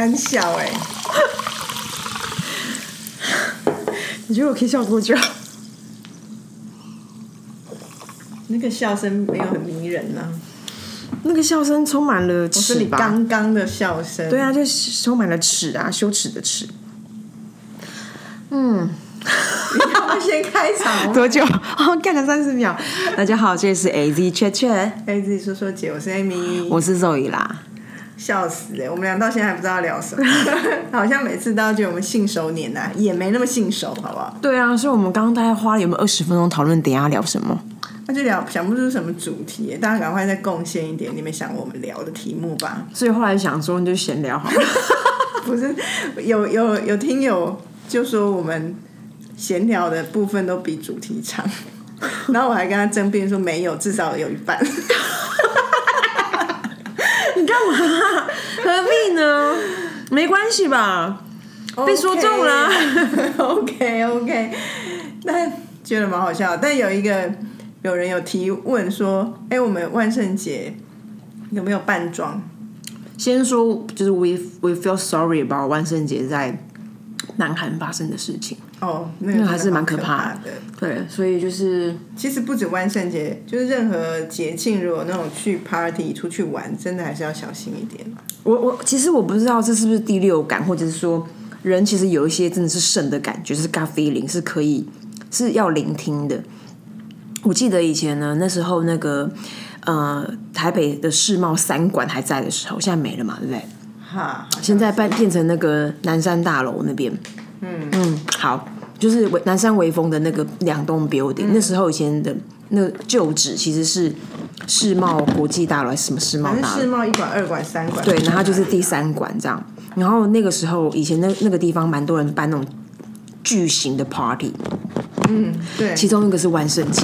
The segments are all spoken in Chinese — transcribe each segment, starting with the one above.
干笑哎、你觉得我可以笑多久？那个笑声没有很迷人呐、那个笑声充满了耻吧？刚刚的笑声，对啊，就是充满了耻啊，羞耻的耻。你要不先开场？多久？哦，干了三十秒。大家好，这里是 A Z 雀雀，哎，自己说说姐，我是 Amy，我是 Zoe 啦。笑死哎、我们俩到现在还不知道聊什么，好像每次都要觉得我们信手拈来，也没那么信手，好不好？对啊，所以我们刚刚大概花了有没有二十分钟讨论等下聊什么？那就聊想不出什么主题，大家赶快再贡献一点你们想我们聊的题目吧。所以后来想说，你就闲聊好了。不是有有有听友就说我们闲聊的部分都比主题长，然后我还跟他争辩说没有，至少有一半。你干嘛？何必呢？没关系吧？被说中了 OK OK，那觉得蛮好笑。但有一个有人有提问说，哎、我们万圣节有没有扮装？先说就是 we we feel sorry about 万圣节在南韩发生的事情。哦，那个还是蛮可可怕的。对，所以就是其实不止万圣节，就是任何节庆，如果那种去 party 出去玩，真的还是要小心一点。我我其实我不知道这是不是第六感，或者是说人其实有一些真的是肾的感觉，就是 gut feeling 是可以是要聆听的。我记得以前呢，那时候那个呃台北的世贸三馆还在的时候，现在没了嘛，对不对？哈，现在变变成那个南山大楼那边。嗯嗯，好，就是南山微风的那个两栋 building，、那时候以前的那个旧址其实是世贸国际大楼还是什么世贸大楼世？贸一馆、二馆、三馆，对，然后就是第三馆这样。然后那个时候，以前那那个地方蛮多人办那种巨型的 party，嗯对，其中一个是万圣节。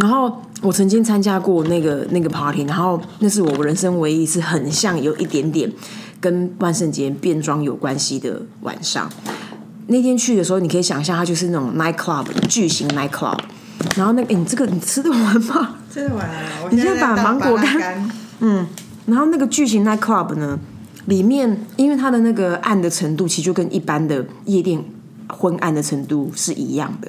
然后我曾经参加过那个那个 party，然后那是我人生唯一一次很像有一点点跟万圣节变装有关系的晚上。那天去的时候，你可以想象它就是那种 night club 巨型 night club。然后那个，诶你这个你吃得完吗？吃得完啊。你现在把芒果干然后那个巨型 night club 呢，里面因为它的那个暗的程度，其实就跟一般的夜店昏暗的程度是一样的。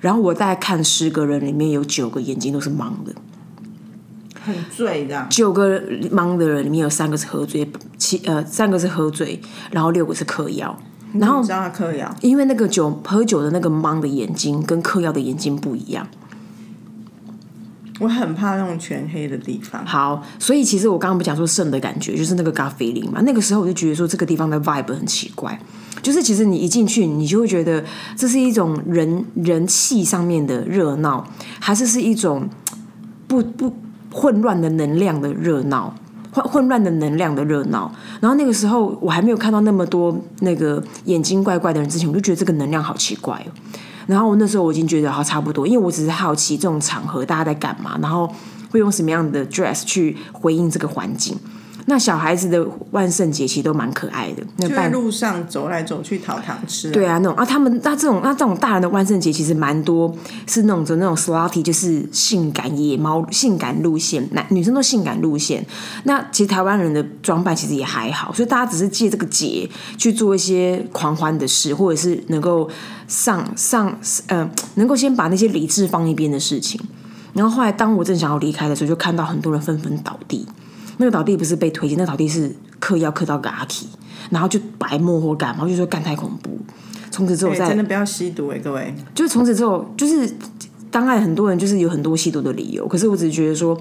然后我大概看十个人里面有九个眼睛都是盲的，很醉这样。九个盲的人里面有三个是喝醉，七呃三个是喝醉，然后六个是嗑药。然后你知道他嗑药，因为那个酒喝酒的那个盲的眼睛跟嗑药的眼睛不一样。我很怕那种全黑的地方。好，所以其实我刚刚不讲说肾的感觉，就是那个咖啡林嘛。那个时候我就觉得说这个地方的 vibe 很奇怪，就是其实你一进去，你就会觉得这是一种人人气上面的热闹，还是是一种不不混乱的能量的热闹。混混乱的能量的热闹，然后那个时候我还没有看到那么多那个眼睛怪怪的人之前，我就觉得这个能量好奇怪哦。然后我那时候我已经觉得好差不多，因为我只是好奇这种场合大家在干嘛，然后会用什么样的 dress 去回应这个环境。那小孩子的万圣节其实都蛮可爱的，那就在路上走来走去讨糖吃、对啊，那种啊，他们那这种那这种大人的万圣节其实蛮多是那种走那种 slutty，就是性感野猫性感路线，男女生都性感路线。那其实台湾人的装扮其实也还好，所以大家只是借这个节去做一些狂欢的事，或者是能够上上呃，能够先把那些理智放一边的事情。然后后来当我正想要离开的时候，就看到很多人纷纷倒地。那个倒地不是被推进，那个倒地是嗑药嗑到个阿 k 然后就白沫或干嘛，就说干太恐怖。从此之后哎再、真的不要吸毒哎、各位。就是从此之后，就是当然很多人就是有很多吸毒的理由，可是我只是觉得说，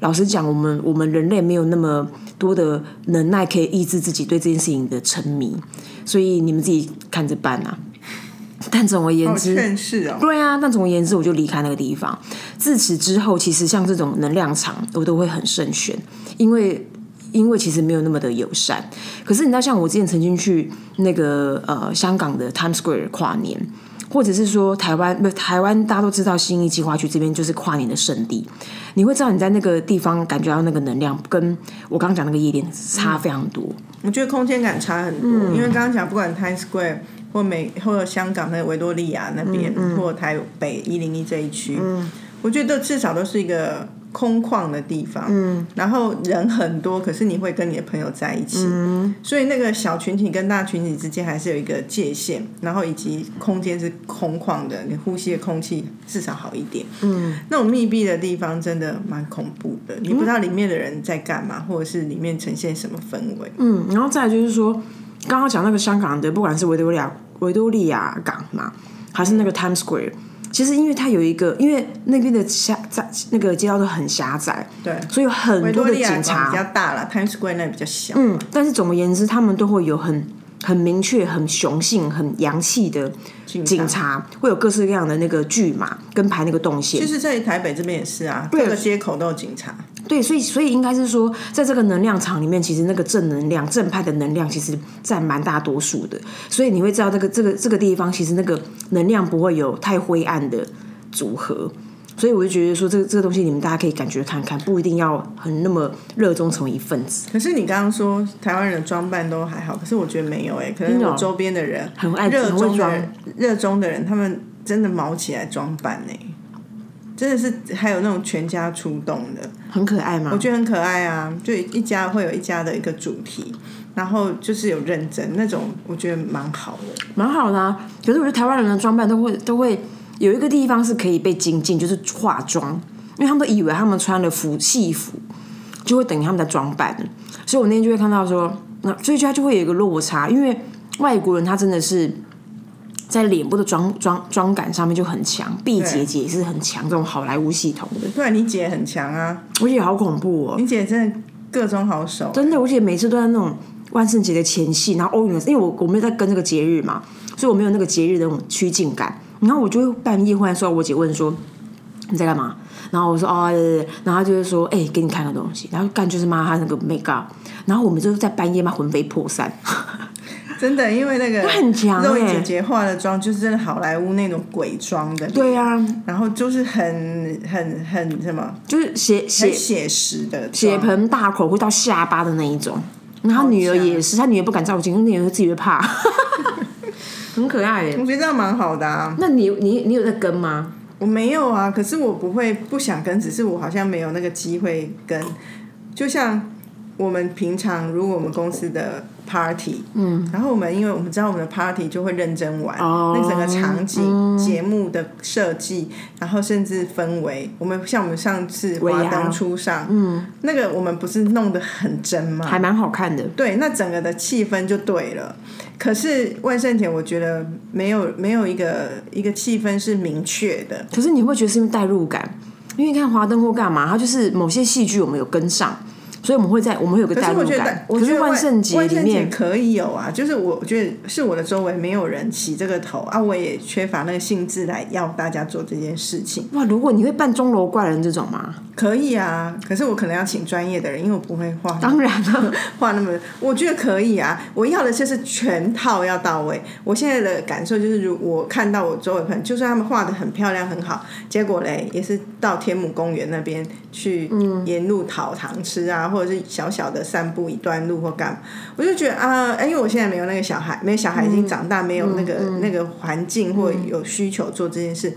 老实讲，我们我们人类没有那么多的能耐可以抑制自己对这件事情的沉迷，所以你们自己看着办啊。但总而言之，劝世哦，对啊，但总而言之，我就离开那个地方。自此之后，其实像这种能量场，我都会很慎选，因为因为其实没有那么的友善。可是你知道，像我之前曾经去那个呃香港的 Times Square 跨年，或者是说台湾不台湾，大家都知道新义计划区这边就是跨年的圣地，你会知道你在那个地方感觉到那个能量，跟我刚刚讲那个夜店差非常多。我觉得空间感差很多，嗯因为刚刚讲不管 Times Square 或美或者香港的维多利亚那边，嗯或台北一零一这一区，我觉得至少都是一个空旷的地方，嗯，然后人很多，可是你会跟你的朋友在一起，嗯，所以那个小群体跟大群体之间还是有一个界限，然后以及空间是空旷的，你呼吸的空气至少好一点，嗯，那种密闭的地方真的蛮恐怖的，你不知道里面的人在干嘛，或者是里面呈现什么氛围，嗯，然后再就是说，刚刚讲那个香港的，不管是维多利亚维多利亚港嘛，还是那个 Times Square。其实，因为它有一个，因为那边的狭窄，那个街道都很狭窄，对，所以有很多的警察比较大了，Times Square 那比较小。嗯，但是总而言之，他们都会有很很明确、很雄性、很洋气的警察，会有各式各样的那个巨马跟排那个动线。其实，在台北这边也是啊，各个街口都有警察。对，所以所以应该是说，在这个能量场里面，其实那个正能量、正派的能量，其实占蛮大多数的。所以你会知道，这个这个这个地方，其实那个能量不会有太灰暗的组合。所以我就觉得说，这个这个东西，你们大家可以感觉看看，不一定要很那么热衷成为一份子。可是你刚刚说台湾人的装扮都还好，可是我觉得没有哎，可能我周边的人很爱热衷的热衷的人，他们真的毛起来装扮呢。真的是还有那种全家出动的，很可爱吗？我觉得很可爱啊，就一家会有一家的一个主题，然后就是有认真那种，我觉得蛮好的，蛮好的。可是我觉得台湾人的装扮都会都会有一个地方是可以被精进，就是化妆，因为他们都以为他们穿了服戏服就会等于他们的装扮，所以我那天就会看到说，那所以他就会有一个落差，因为外国人他真的是。在脸部的妆妆妆感上面就很强，毕姐姐也是很强，这种好莱坞系统的。对，你姐很强啊！我姐好恐怖哦，你姐真的各种好手。真的，我姐每次都在那种万圣节的前戏，然后欧运，因为我我没有在跟这个节日嘛，所以我没有那个节日的那种趋近感。然后我就半夜忽然收到我姐问说你在干嘛？然后我说哦，然后她就是说哎，给你看个东西，然后干就是骂她那个 make up，然后我们就在半夜嘛魂飞魄散。真的，因为那个很强肉姐姐化的妆就是真的好莱坞那种鬼妆的，对啊，然后就是很很很什么，就是写写写实的，血盆大口会到下巴的那一种。然后女儿也是，她女儿不敢照镜，因为女儿自己会怕，很可爱。我觉得这样蛮好的啊。那你你你有在跟吗？我没有啊，可是我不会不想跟，只是我好像没有那个机会跟，就像。我们平常如果我们公司的 party，嗯，然后我们因为我们知道我们的 party 就会认真玩，那整个场景、节目的设计，然后甚至氛围，我们像我们上次华灯初上，嗯，那个我们不是弄得很真吗？还蛮好看的。对，那整个的气氛就对了。可是万圣节，我觉得没有没有一个一个气氛是明确的。可是你会觉得是因为代入感，因为你看华灯或干嘛，它就是某些戏剧我们有跟上。所以我们会在我们有个代入感。可是万圣节里面可以有啊，就是我觉得是我的周围没有人起这个头啊，我也缺乏那个兴致来要大家做这件事情。哇，如果你会扮钟楼怪人这种吗？可以啊，可是我可能要请专业的人，因为我不会画。当然了，画那么，我觉得可以啊。我要的就是全套要到位。我现在的感受就是，如我看到我周围朋友，就算他们画的很漂亮很好，结果嘞也是到天母公园那边去沿路讨糖吃啊，或者是小小的散步一段路或干嘛，我就觉得啊，因为我现在没有那个小孩，没有小孩已经长大，没有那个那个环境或有需求做这件事。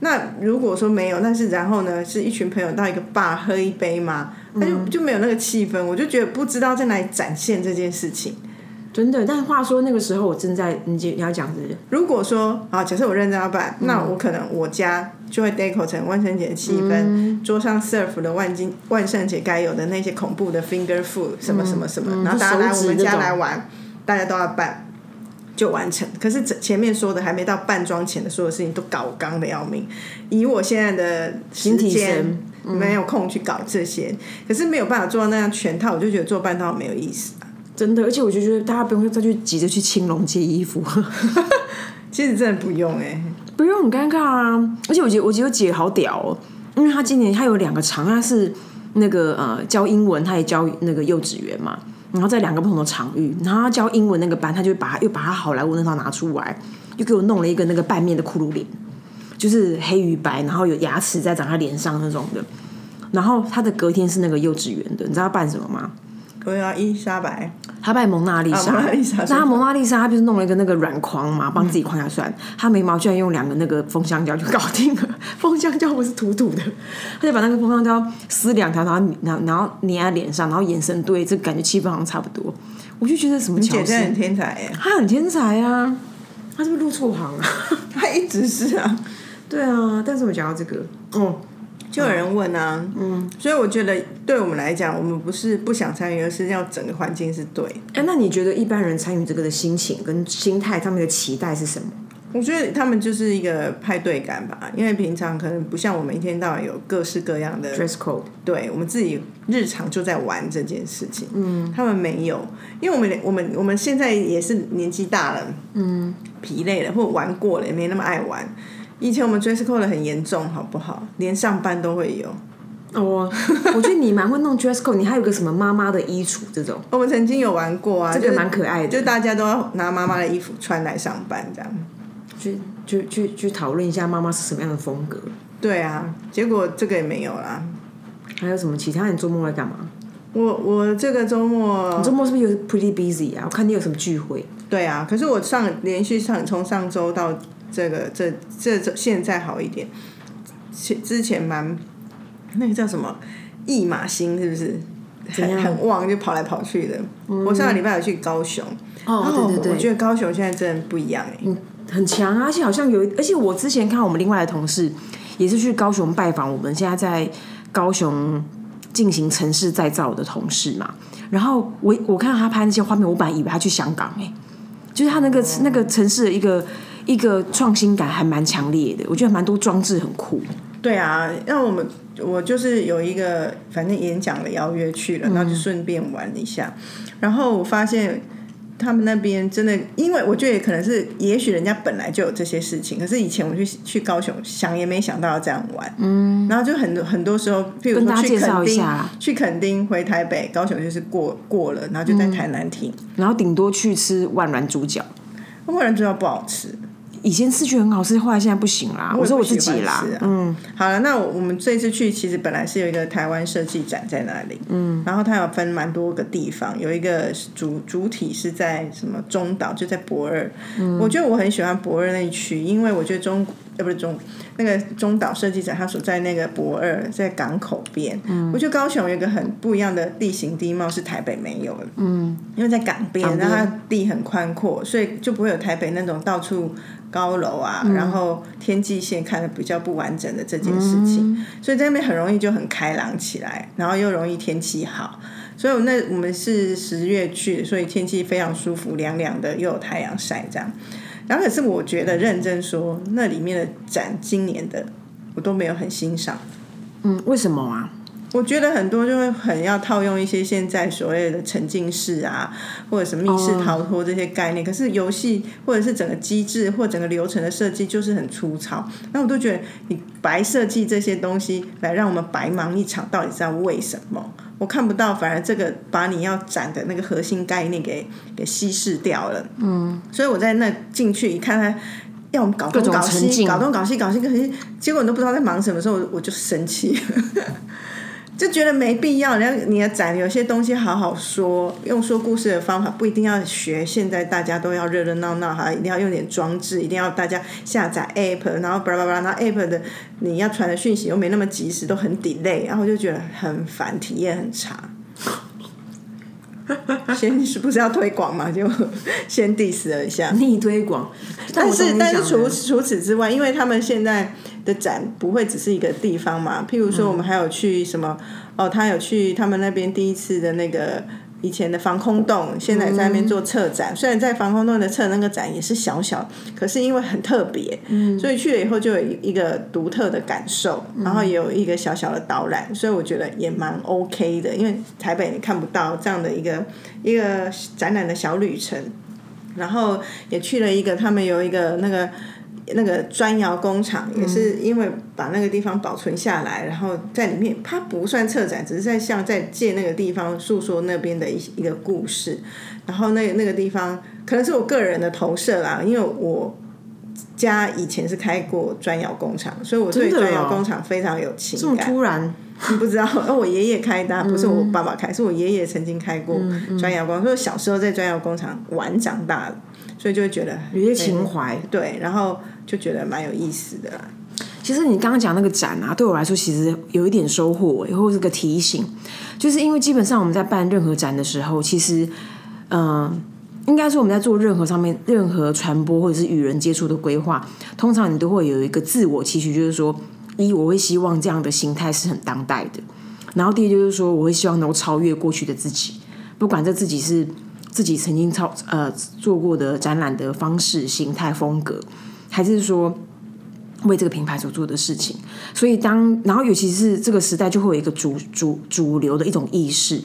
那如果说没有，但是然后呢？是一群朋友到一个 bar 喝一杯嘛，那就就没有那个气氛，我就觉得不知道在哪里展现这件事情。真的，但是话说那个时候我正在你你要讲的，如果说啊，假设我认真要办，那我可能我家就会 deco 成万圣节的气氛，桌上 serve 的万金万圣节该有的那些恐怖的 finger food 什么什么什么，然后大家来我们家来玩，大家都要办。就完成，可是前面说的还没到扮装前的所有事情都搞刚的要命。以我现在的时间，没有空去搞这些，可是没有办法做到那样全套，我就觉得做半套没有意思啊。真的，而且我就觉得大家不用再去急着去青龙借衣服，其实真的不用哎，不用很尴尬啊。而且我觉得我觉得姐好屌哦，因为她今年她有两个长，她是那个呃教英文，她也教那个幼稚园嘛。然后在两个不同的场域，然后他教英文那个班，她就把又把她好莱坞那套拿出来，又给我弄了一个那个半面的骷髅脸，就是黑与白，然后有牙齿在长在脸上那种的。然后她的隔天是那个幼稚园的，你知道他扮什么吗？对啊，伊莎白，他扮蒙娜丽莎。那他蒙娜丽莎，他不是弄了一个那个软框嘛，帮自己框下算。他眉毛居然用两个那个封箱胶就搞定了，封风香蕉不是土土的，他就把那个风香蕉撕两条，然后然后然后粘在脸上，然后眼神对，这感觉气氛好像差不多。我就觉得什么巧思，姐很天才哎，他很天才啊，他是不是入错行啊？他一直是啊。对啊，但是我讲到这个，哦，就有人问啊，嗯，所以我觉得对我们来讲，我们不是不想参与，而是要整个环境是对。哎，那你觉得一般人参与这个的心情跟心态他们的期待是什么？我觉得他们就是一个派对感吧，因为平常可能不像我们一天到晚有各式各样的 dress code，对我们自己日常就在玩这件事情。嗯，他们没有，因为我们我们我们现在也是年纪大了，嗯，疲累了或玩过了，也没那么爱玩。以前我们 dress code 很严重，好不好？连上班都会有。哦，我觉得你蛮会弄 dress code，你还有个什么妈妈的衣橱这种。我们曾经有玩过啊，这个蛮可爱的，就大家都要拿妈妈的衣服穿来上班，这样。去去去去讨论一下妈妈是什么样的风格。对啊，结果这个也没有啦。还有什么其他？你周末在干嘛？我我这个周末，你周末是不是有 pretty busy 啊？我看你有什么聚会。对啊，可是我上连续上从上周到这个这这这现在好一点，之之前蛮那个叫什么一马星是不是？很很旺，就跑来跑去的。我上个礼拜有去高雄，哦对对对，我觉得高雄现在真的不一样哎。很强啊，而且好像有，而且我之前看我们另外的同事也是去高雄拜访我们现在在高雄进行城市再造的同事嘛。然后我我看到他拍那些画面，我本来以为他去香港哎，就是他那个那个城市的一个一个创新感还蛮强烈的，我觉得蛮多装置很酷。对啊，那我们我就是有一个反正演讲的邀约去了，然后就顺便玩一下，然后我发现。他们那边真的，因为我觉得可能是，也许人家本来就有这些事情，可是以前我去去高雄，想也没想到要这样玩，嗯，然后就很多很多时候，譬如说去垦丁，去垦丁回台北，高雄就是过过了，然后就在台南停，然后顶多去吃万峦猪脚，万峦猪脚不好吃。以前吃觉得很好吃，后来现在不行啦。我说我自己啦，嗯，好了，那我们这次去其实本来是有一个台湾设计展在那里，嗯，然后它有分蛮多个地方，有一个主主体是在什么中岛，就在博二，嗯，我觉得我很喜欢博二那一区，因为我觉得中呃不是中那个中岛设计展，它所在那个博二在港口边，嗯，我觉得高雄有一个很不一样的地形地貌是台北没有的，嗯，因为在港边，然后它地很宽阔，所以就不会有台北那种到处。高楼啊，然后天际线看的比较不完整的这件事情，所以在那边很容易就很开朗起来，然后又容易天气好，所以那我们是十月去，所以天气非常舒服，凉凉的又有太阳晒这样。然后可是我觉得认真说，那里面的展今年的我都没有很欣赏。嗯，为什么啊？我觉得很多就会很要套用一些现在所谓的沉浸式啊，或者什么密室逃脱这些概念。可是游戏或者是整个机制或整个流程的设计就是很粗糙。那我都觉得你白设计这些东西来让我们白忙一场，到底是为什么？我看不到，反而这个把你要展的那个核心概念给给稀释掉了。嗯，所以我在那进去一看，他要我们搞东搞西，搞东搞西，搞西搞西，结果你都不知道在忙什么，时候我就生气。就觉得没必要，然后你的展有些东西好好说，用说故事的方法，不一定要学。现在大家都要热热闹闹哈，一定要用点装置，一定要大家下载 app，然后巴拉巴拉，然后 app 的你要传的讯息又没那么及时，都很 delay，然后就觉得很烦，体验很差。先是不是要推广嘛？就先 diss 了一下，逆推广。但是但是除除此之外，因为他们现在的展不会只是一个地方嘛。譬如说，我们还有去什么？哦，他有去他们那边第一次的那个。以前的防空洞，现在在那边做策展。虽然在防空洞的策那个展也是小小，可是因为很特别，所以去了以后就有一个独特的感受，然后也有一个小小的导览，所以我觉得也蛮 OK 的。因为台北你看不到这样的一个一个展览的小旅程，然后也去了一个他们有一个那个。那个砖窑工厂也是因为把那个地方保存下来，然后在里面，它不算策展，只是在像在借那个地方诉说那边的一一个故事。然后那那个地方可能是我个人的投射啦，因为我家以前是开过砖窑工厂，所以我对砖窑工厂非常有情感。这么突然，你不知道？哦，我爷爷开的，不是我爸爸开，是我爷爷曾经开过砖窑工，所以小时候在砖窑工厂玩长大的，所以就会觉得有些情怀。对，然后。就觉得蛮有意思的啦。其实你刚刚讲那个展啊，对我来说其实有一点收获、欸，或者是个提醒，就是因为基本上我们在办任何展的时候，其实，嗯、应该说我们在做任何上面任何传播或者是与人接触的规划，通常你都会有一个自我期许，就是说，一我会希望这样的形态是很当代的，然后第二就是说，我会希望能够超越过去的自己，不管这自己是自己曾经操呃做过的展览的方式、形态、风格，还是说为这个品牌所做的事情。所以当然后尤其是这个时代，就会有一个主主主流的一种意识。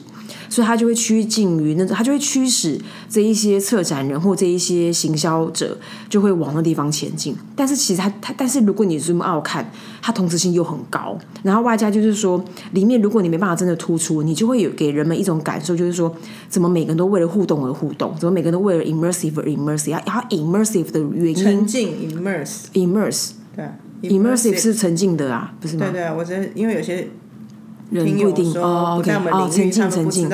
所以他就会趋近于那种，他就会驱使这一些策展人或这一些行销者，就会往那地方前进。但是其实他他，但是如果你 zoom out 看，它同质性又很高，然后外加就是说，里面如果你没办法真的突出，你就会有给人们一种感受，就是说，怎么每个人都为了互动而互动，怎么每个人都为了 immersive 而 immersive，然后 immersive 的原因沉浸 immerse，immerse 对啊 immersive 是沉浸的啊，不是吗对？对，我觉得因为有些人不一定哦，OK，哦，沉浸沉浸。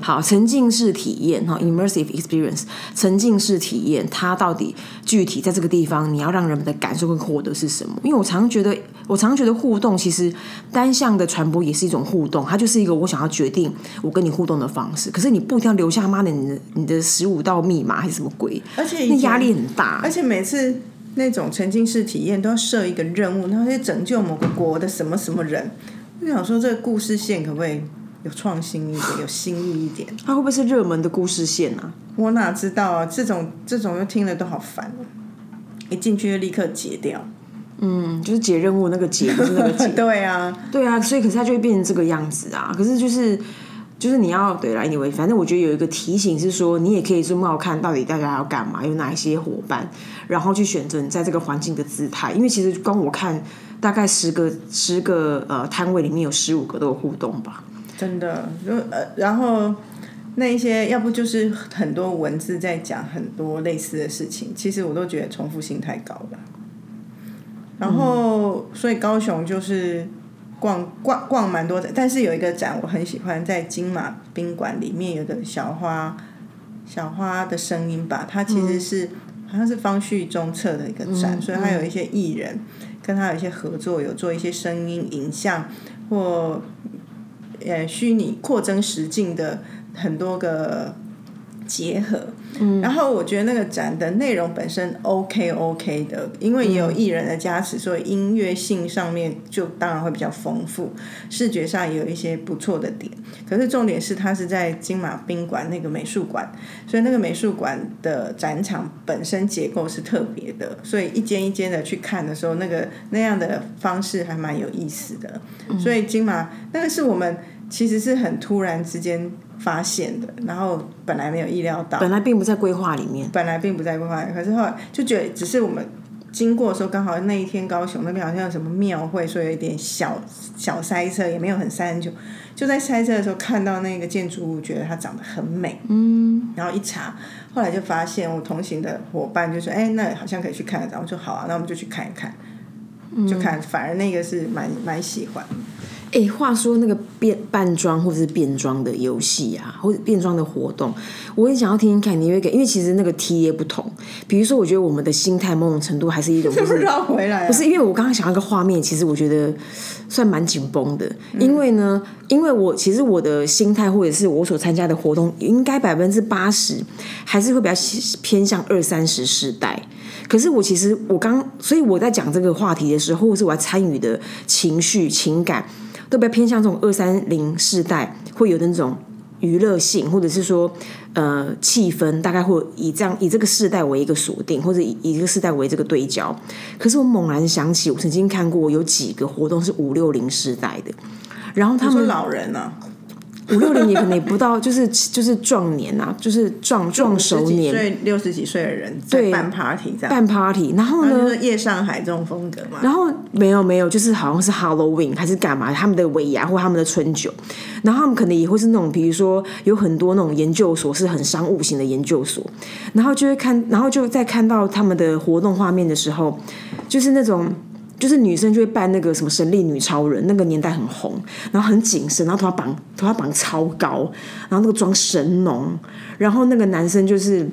好，沉浸式体验哈，immersive experience，沉浸式体验，它到底具体在这个地方，你要让人们的感受跟获得是什么？因为我常觉得，我常常觉得互动其实单向的传播也是一种互动，它就是一个我想要决定我跟你互动的方式。可是你不一定要留下妈的你的你的十五道密码还是什么鬼，而且那压力很大而。且每次那种沉浸式体验都要设一个任务，然后去拯救某个国的什么什么人。我想说，这个故事线可不可以有创新一点，有新意一点？它会不会是热门的故事线啊？我哪知道啊？这种这种又听了都好烦哦、一进去就立刻截掉。嗯，就是解任务那个解，不是那个解。对啊，对啊，所以可是它就会变成这个样子啊。可是就是就是你要对来，你为反正我觉得有一个提醒是说，你也可以这么看到底大家要干嘛，有哪一些伙伴，然后去选择你在这个环境的姿态。因为其实光我看大概十个十个呃摊位里面有十五个都有互动吧。真的，就呃，然后那一些要不就是很多文字在讲很多类似的事情，其实我都觉得重复性太高了。然后，所以高雄就是逛逛逛蛮多的，但是有一个展我很喜欢，在金马宾馆里面有个小花小花的声音吧，它其实是、好像是方旭中策的一个展，所以它有一些艺人跟他有一些合作，有做一些声音、影像或呃虚拟扩增实境的很多个结合。嗯，然后我觉得那个展的内容本身 OK OK 的，因为也有艺人的加持，所以音乐性上面就当然会比较丰富，视觉上也有一些不错的点。可是重点是它是在金马宾馆那个美术馆，所以那个美术馆的展场本身结构是特别的，所以一间一间的去看的时候，那个那样的方式还蛮有意思的。所以金马那个是我们其实是很突然之间发现的，然后本来没有意料到，本来并不在规划里面。本来并不在规划，可是后来就觉得只是我们经过的时候，刚好那一天高雄那边好像有什么庙会，所以有一点小小塞车，也没有很塞很久。就在塞车的时候看到那个建筑物，觉得它长得很美，嗯，然后一查，后来就发现我同行的伙伴就说：“哎，那好像可以去看一下。”我说：“好啊，那我们就去看一看。”就看，反而那个是蛮蛮喜欢。哎，话说那个变扮装或者是变装的游戏啊，或者变装的活动，我也想要听听看你会给，因为其实那个 T 也不同。比如说，我觉得我们的心态某种程度还是一种 就是绕回来、啊，不是因为我刚刚想到一个画面，其实我觉得算蛮紧绷的。因为呢，因为我其实我的心态或者是我所参加的活动，应该百分之八十还是会比较偏向二三十世代。可是我其实我刚，所以我在讲这个话题的时候，或者是我要参与的情绪情感，都比较偏向这种二三零世代会有的那种娱乐性，或者是说呃气氛，大概会以这样以这个世代为一个锁定，或者以以一个世代为这个对焦。可是我猛然想起，我曾经看过有几个活动是五六零世代的，然后他们老人啊。五六零也可能也不到，就是就是壮年啊，就是壮壮熟年，岁六十几岁的人在办 party 这样，办 party，然后呢，夜上海这种风格嘛。然后没有没有，就是好像是 Halloween 还是干嘛，他们的尾牙或他们的春酒，然后他们可能也会是那种，比如说有很多那种研究所是很商务型的研究所，然后就会看，然后就在看到他们的活动画面的时候，就是那种。就是女生就会扮那个什么神力女超人，那个年代很红，然后很紧身，然后头发绑头发绑超高，然后那个妆神浓，然后那个男生就是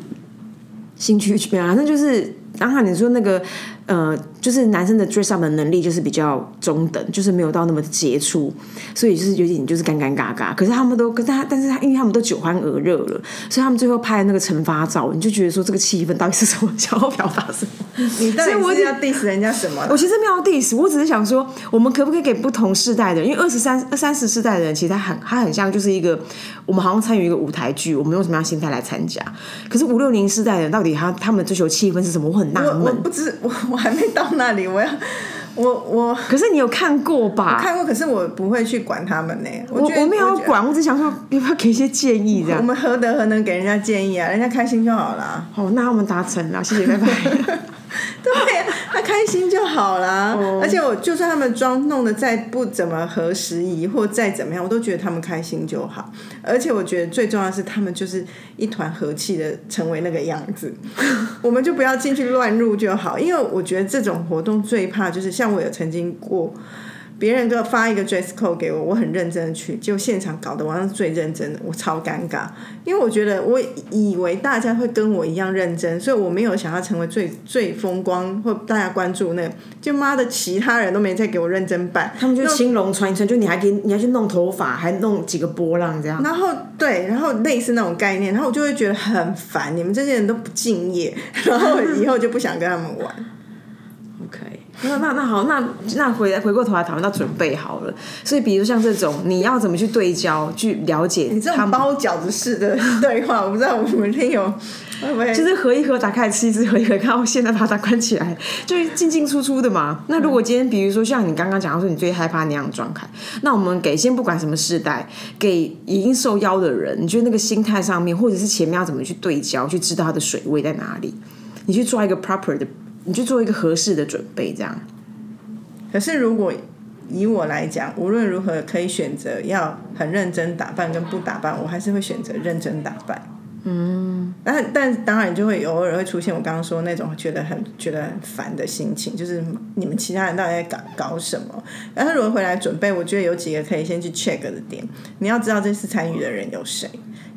兴趣，反正就是，然后你说那个呃，就是男生的 dress up 的能力就是比较中等，就是没有到那么杰出，所以就是有点就是尴尴尬尬。可是他们都，可是他，但是他因为他们都酒酣耳热了，所以他们最后拍那个惩罚照，你就觉得说这个气氛到底是什么，想要表达什么？你到所以我底是要 diss 人家什么？我其实没有 diss，我只是想说，我们可不可以给不同世代的人，因为二十三、二三十世代的人，其实他很他很像就是一个，我们好像参与一个舞台剧，我们用什么样心态来参加？可是五六零世代的人，到底他他们追求气氛是什么？我很纳闷。不知我我还没到那里，我要我我可是你有看过吧？看过，可是我不会去管他们呢。我觉我我没有要管，我只想说要不要给一些建议这样。我们何德何能给人家建议啊？人家开心就好了。好，那我们达成了，谢谢，拜拜。对呀、他开心就好啦。哦而且我就算他们妆弄得再不怎么合时宜，或再怎么样，我都觉得他们开心就好。而且我觉得最重要的是，他们就是一团和气的成为那个样子，我们就不要进去乱入就好。因为我觉得这种活动最怕就是像我有曾经过。别人给我发一个 dress code 给我，我很认真的去，结果现场搞得我是最认真的，我超尴尬，因为我觉得我以为大家会跟我一样认真，所以我没有想要成为最最风光或大家关注那个，就妈的其他人都没再给我认真办，他们就青龙穿一穿，就你还给你还去弄头发，还弄几个波浪这样。然后对，然后类似那种概念，然后我就会觉得很烦，你们这些人都不敬业，然后我以后就不想跟他们玩。OK，那那那好，那那回来回过头来讨论到准备好了。所以比如像这种，你要怎么去对焦，去了解你这种包饺子式的对话，我不知道我们听友会不会就是合一合打开吃一只，合一盒看到现在把它关起来，就是进进出出的嘛。那如果今天比如说像你刚刚讲到说你最害怕那样的状态，那我们给先不管什么世代，给已经受邀的人，你觉得那个心态上面，或者是前面要怎么去对焦，去知道它的水位在哪里，你去抓一个 proper 的，你去做一个合适的准备，这样。可是如果以我来讲，无论如何可以选择要很认真打扮跟不打扮，我还是会选择认真打扮。嗯，但但当然就会偶尔会出现我刚刚说那种觉得很觉得很烦的心情，就是你们其他人到底在搞搞什么？然后如果回来准备，我觉得有几个可以先去 check 的点，你要知道这次参与的人有谁。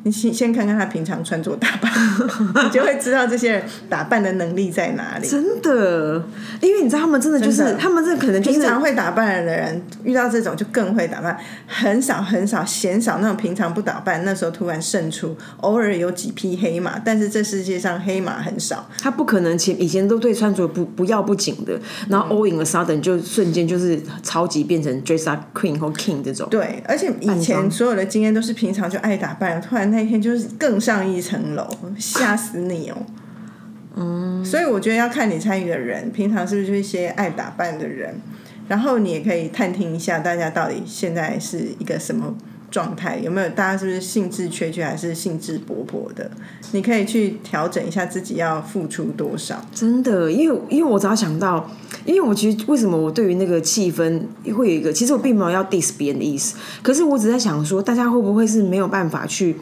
你先先看看他平常穿着打扮，你就会知道这些人打扮的能力在哪里。真的，因为你知道他们真的就是他们这可能就是平常会打扮的人，遇到这种就更会打扮，很少很少鲜少那种平常不打扮，那时候突然胜出，偶尔有几匹黑马，但是这世界上黑马很少。他不可能前以前都对穿着不不要不紧的，然后 all in a sudden 就瞬间就是超级变成 dress up queen 或 king 这种。对，而且以前所有的经验都是平常就爱打扮，突然那天就是更上一层楼，吓死你哦。嗯，所以我觉得要看你参与的人，平常是不是就一些爱打扮的人，然后你也可以探听一下大家到底现在是一个什么状态，有没有大家是不是兴致缺缺，还是兴致勃勃的？你可以去调整一下自己要付出多少。真的，因为因为我只要想到，因为我其实为什么我对于那个气氛会有一个，其实我并没有要 diss 别人的意思，可是我只在想说，大家会不会是没有办法去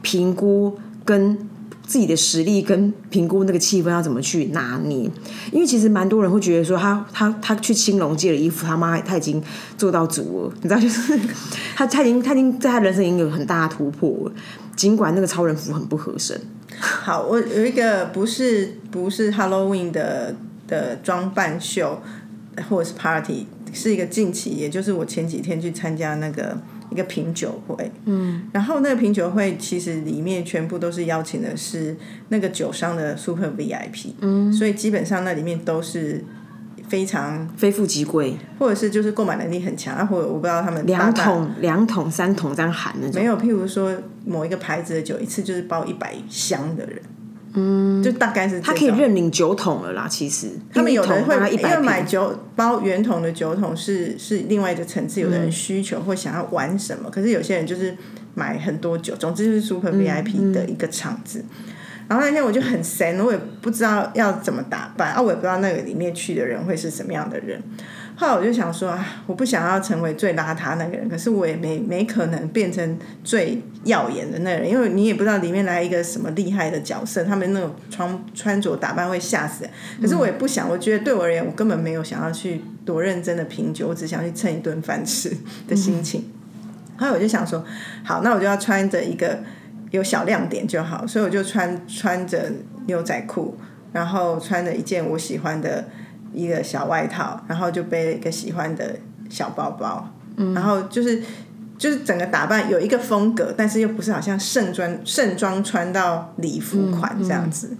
评估跟自己的实力跟评估那个气氛要怎么去拿捏？因为其实蛮多人会觉得说他，他他去青龙借了衣服，他妈他已经做到足了，你知道，就是 他他已经他已经在他人生已经有很大的突破了，尽管那个超人服很不合身。好，我有一个不是不是 Halloween 的的装扮秀或者是 party，是一个近期，也就是我前几天去参加那个一个品酒会，嗯，然后那个品酒会其实里面全部都是邀请的是那个酒商的 super VIP，嗯，所以基本上那里面都是非常非富即贵，或者是就是购买能力很强，啊，或者我不知道他们两桶、两桶、三桶这样喊那种。没有，譬如说某一个牌子的酒，一次就是包一百箱的人，嗯，就大概是他可以认领酒桶了啦，其实。他们有的会因为买酒包圆桶的酒桶是是另外一个层次，有的人需求或想要玩什么，可是有些人就是买很多酒，总之就是 super VIP 的一个场子。然后那天我就很神，我也不知道要怎么打扮啊，我也不知道那个里面去的人会是什么样的人。后来我就想说，啊，我不想要成为最邋遢那个人，可是我也没没可能变成最耀眼的那个人，因为你也不知道里面来一个什么厉害的角色，他们那种穿穿着打扮会吓死人。可是我也不想，我觉得对我而言，我根本没有想要去多认真的品酒，我只想去蹭一顿饭吃的心情。后来我就想说，好，那我就要穿着一个有小亮点就好，所以我就穿穿着牛仔裤，然后穿着一件我喜欢的一个小外套，然后就背了一个喜欢的小包包，嗯，然后就是就是整个打扮有一个风格，但是又不是好像盛装盛装穿到礼服款这样子。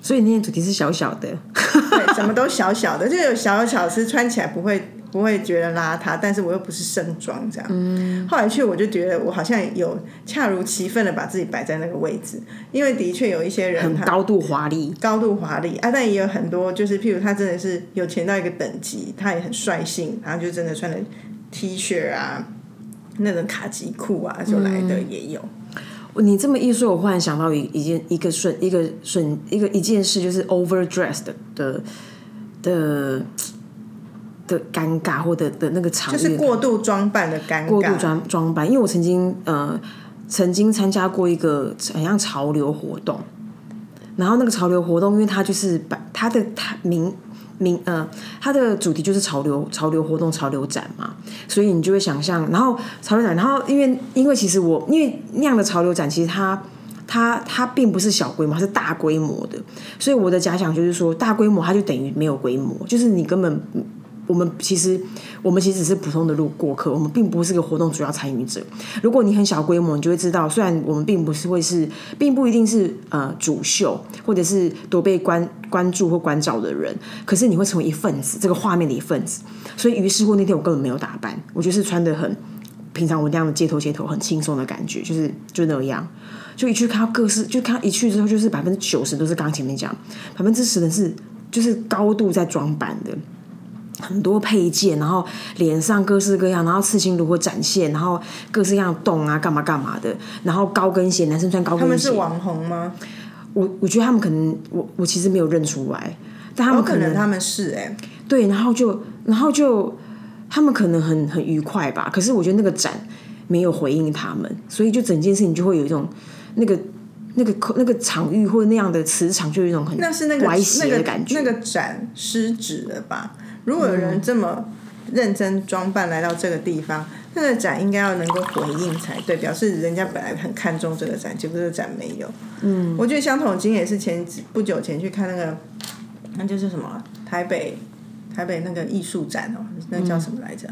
所以那天主题是小小的，对，什么都小小的，就有小巧是，穿起来不会不会觉得邋遢，但是我又不是盛装这样。嗯，后来去我就觉得我好像有恰如其分的把自己摆在那个位置，因为的确有一些人很高度华丽，高度华丽啊，但也有很多就是譬如他真的是有钱到一个等级，他也很率性，然后就真的穿的 T 恤啊，那种卡其裤啊就来的也有。你这么一说，我忽然想到一一件一个瞬一个瞬一个一件事，就是 overdressed 的的的尴尬，或者的那个场就是过度装扮的尴尬，过度装装扮。因为我曾经呃曾经参加过一个很像潮流活动，然后那个潮流活动，因为它就是把它的它名名呃它的主题就是潮流潮流活动潮流展嘛，所以你就会想象，然后潮流展，然后因为因为其实我因为那样的潮流展，其实它它它并不是小规模，它是大规模的，所以我的假想就是说，大规模它就等于没有规模，就是你根本我们其实我们其实只是普通的路过客，我们并不是个活动主要参与者。如果你很小规模，你就会知道，虽然我们并不是会是，并不一定是呃主秀，或者是多被关关注或关照的人，可是你会成为一份子，这个画面的一份子。所以于是乎那天我根本没有打扮，我就是穿的很平常我那样的街头街头很轻松的感觉，就是就那样。就一去看各式，就看一去之后，就是百分之九十都是刚前面讲，百分之十的是就是高度在装扮的。很多配件，然后脸上各式各样，然后刺青如何展现，然后各式各样的洞啊，干嘛干嘛的，然后高跟鞋，男生穿高跟鞋。他们是网红吗？我我觉得他们可能，我我其实没有认出来，但他们可能他们是哎、对，然后就然后就他们可能很很愉快吧，可是我觉得那个展没有回应他们，所以就整件事情就会有一种那个那个那个场域或者那样的磁场，就有一种很那是那个歪那个斜的感觉。那个展失职了吧？如果有人这么认真装扮来到这个地方，那个展应该要能够回应才对，表示人家本来很看重这个展，结果这个展没有。嗯，我觉得相同的经验也是前不久前去看那个，那就是什么台北台北那个艺术展哦，那叫什么来着？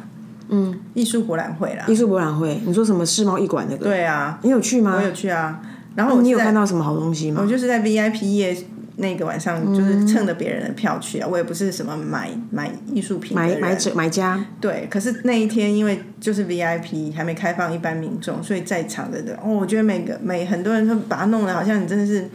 嗯，艺术博览会啦。艺术博览会，你说什么世贸艺馆那个？对啊，你有去吗？我有去啊。然后我你有看到什么好东西吗？我就是在 VIP 页那个晚上，就是蹭着别人的票去啊，我也不是什么买买艺术品买买者买家，对，可是那一天因为就是 VIP 还没开放一般民众，所以在场的人哦，我觉得每个每很多人都把它弄得好像你真的是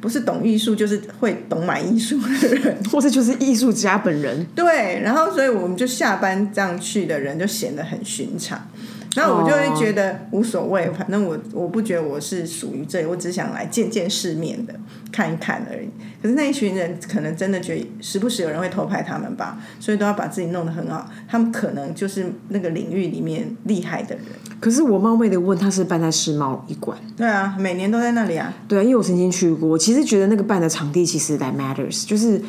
不是懂艺术，就是会懂买艺术的人。或者就是艺术家本人。对，然后所以我们就下班这样去的人就显得很寻常。然后我就会觉得无所谓，反正我我不觉得我是属于这里，我只想来见见世面的，看一看而已。可是那一群人可能真的觉得时不时有人会偷拍他们吧，所以都要把自己弄得很好。他们可能就是那个领域里面厉害的人。可是我冒昧的问，他是办在世贸一馆？对啊，每年都在那里啊。对啊，因为我曾经去过，我其实觉得那个办的场地其实 that matters，就是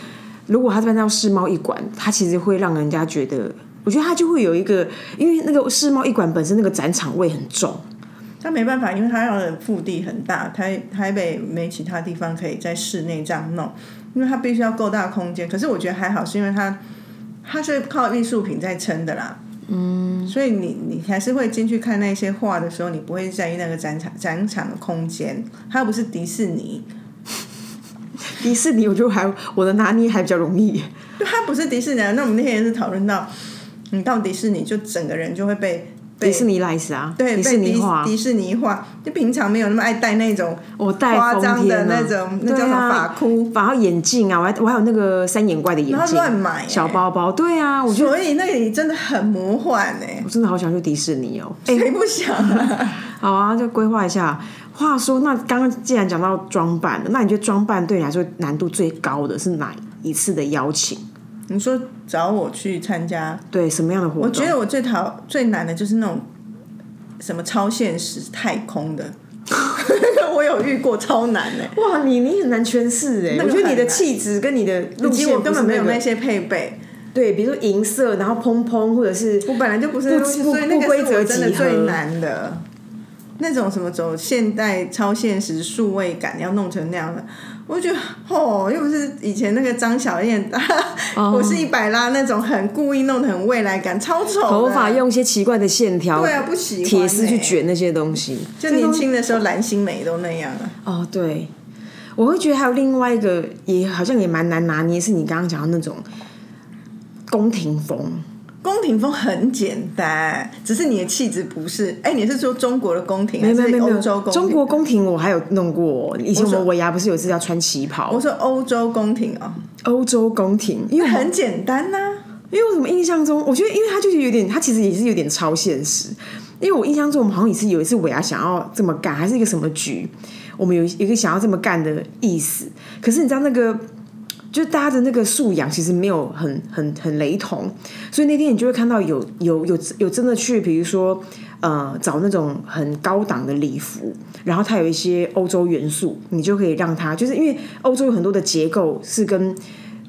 如果他办到世贸一馆，他其实会让人家觉得，我觉得它就会有一个，因为那个世贸一馆本身那个展场味很重，他没办法，因为他要的腹地很大，台台北没其他地方可以在室内这样弄，因为它必须要够大空间。可是我觉得还好，是因为它它是靠艺术品在撑的啦。嗯，所以你你还是会进去看那些画的时候，你不会在意那个展场展场的空间，它又不是迪士尼，迪士尼我觉得还我的拿捏还比较容易。就它不是迪士尼啊。那我们那天也是讨论到，你到迪士尼就整个人就会被被迪士尼 lights 啊，对迪士被尼化，迪士尼化，就平常没有那么爱戴那种我戴夸张的那种，那叫什么发箍。然后眼镜啊，我还我还有那个三眼怪的眼然后镜，乱买欸小包包，对啊，我觉得所以那里真的很魔幻哎、我真的好想去迪士尼哦。哎、谁不想啊？好啊，就规划一下。话说，那刚刚既然讲到装扮了，那你觉得装扮对你来说难度最高的是哪一次的邀请？你说找我去参加，对，什么样的活动？我觉得我最讨最难的就是那种什么超现实太空的，我有遇过超难哎、哇，你你很难诠释哎，那我觉得你的气质跟你的路以及线我根本没有那些配备，对，比如说银色，然后蓬蓬，或者是我本来就不是不所以那个不规则真的最难的。那种什么走现代超现实数位感要弄成那样的，我就觉得哦，又不是以前那个张小燕，我是一百拉那种很故意弄得很未来感，超丑的，头发用一些奇怪的线条，对啊，不喜欢铁丝去欸卷那些东西，就年轻的时候蓝心湄都那样啊。哦，对，我会觉得还有另外一个也好像也蛮难拿捏，是你刚刚讲的那种宫廷风。宫廷风很简单，只是你的气质不是。哎，你是说中国的宫廷还有没有没有欧洲宫廷？中国宫廷我还有弄过，以前我们尾牙不是有一次要穿旗袍我，说欧洲宫廷哦，欧洲宫廷，因为很简单呐、因为我怎么印象中，我觉得因为它就是有点，它其实也是有点超现实。因为我印象中，我们好像也是有一次尾牙想要这么干，还是一个什么局，我们有一个想要这么干的意思。可是你知道那个，就大家的那个素养其实没有很很很雷同，所以那天你就会看到有有有有真的去，比如说呃找那种很高档的礼服，然后它有一些欧洲元素，你就可以让它就是因为欧洲有很多的结构是跟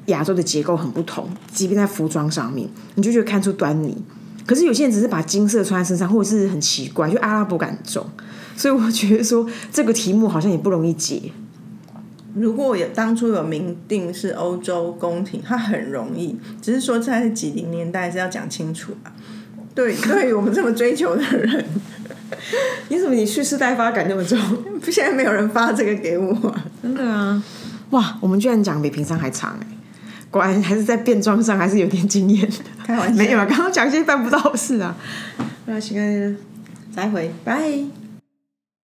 亚洲的结构很不同，即便在服装上面，你就觉得看出端倪。可是有些人只是把金色穿在身上，或者是很奇怪，就阿拉伯感重，所以我觉得说这个题目好像也不容易解。如果有当初有明定是欧洲宫廷，它很容易，只是说在几零年代是要讲清楚啊。对，对于我们这么追求的人，你怎么你蓄势待发感那么重？现在没有人发这个给我、啊。真的啊！哇，我们居然讲比平常还长哎、果然还是在变装上还是有点经验的。开玩笑没有啊，刚刚讲一些办不到的事啊。那行啊，再会，拜。